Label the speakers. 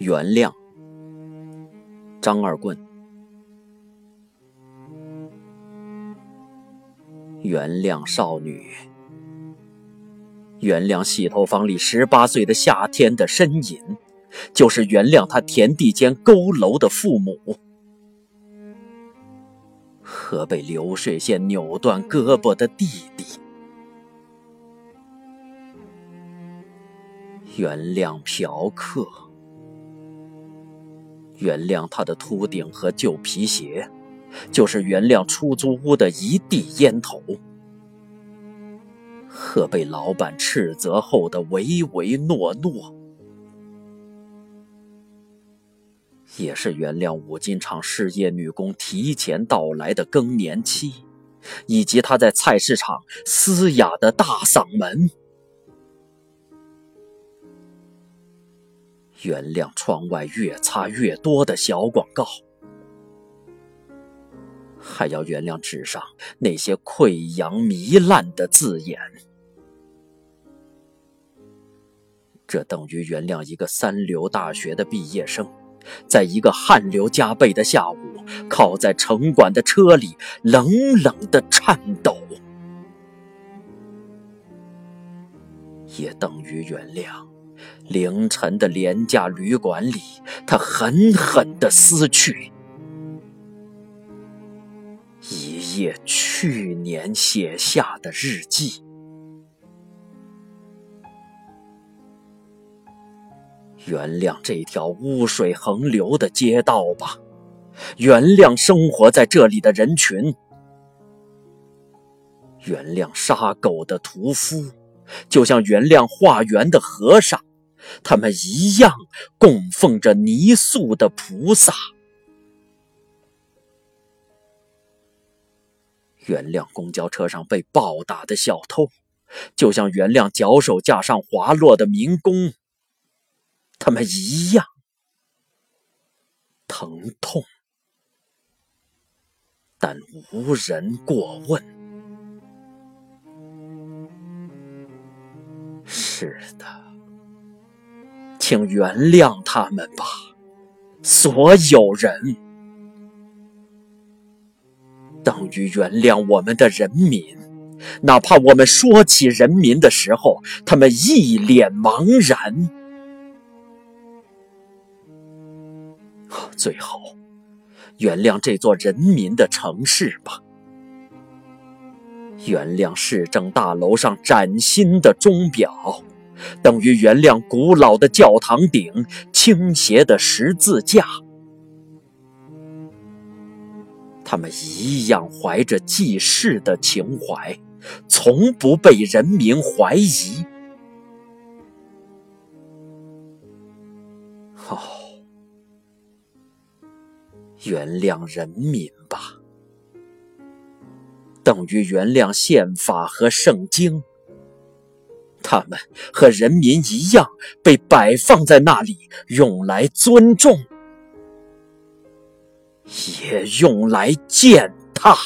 Speaker 1: 原谅，张二棍。原谅少女，原谅洗头房里十八岁的夏天的身影，就是原谅他田地间佝偻的父母，和被流水线扭断胳膊的弟弟。原谅嫖客，原谅他的秃顶和旧皮鞋。就是原谅出租屋的一地烟头，和被老板斥责后的唯唯诺诺，也是原谅五金厂失业女工提前到来的更年期，以及她在菜市场嘶哑的大嗓门。原谅窗外越擦越多的小广告。还要原谅纸上那些溃疡糜烂的字眼，这等于原谅一个三流大学的毕业生，在一个汗流浃背的下午，靠在城管的车里冷冷的颤抖，也等于原谅凌晨的廉价旅馆里，他狠狠的撕去。一页去年写下的日记，原谅这条污水横流的街道吧，原谅生活在这里的人群，原谅杀狗的屠夫，就像原谅化缘的和尚，他们一样供奉着泥塑的菩萨。原谅公交车上被暴打的小偷，就像原谅脚手架上滑落的民工，他们一样疼痛，但无人过问。是的，请原谅他们吧，所有人。等于原谅我们的人民，哪怕我们说起人民的时候，他们一脸茫然。最后，原谅这座人民的城市吧，原谅市政大楼上崭新的钟表，等于原谅古老的教堂顶倾斜的十字架。他们一样怀着济世的情怀，从不被人民怀疑。哦，原谅人民吧，等于原谅宪法和圣经。他们和人民一样，被摆放在那里，用来尊重。也用来践踏。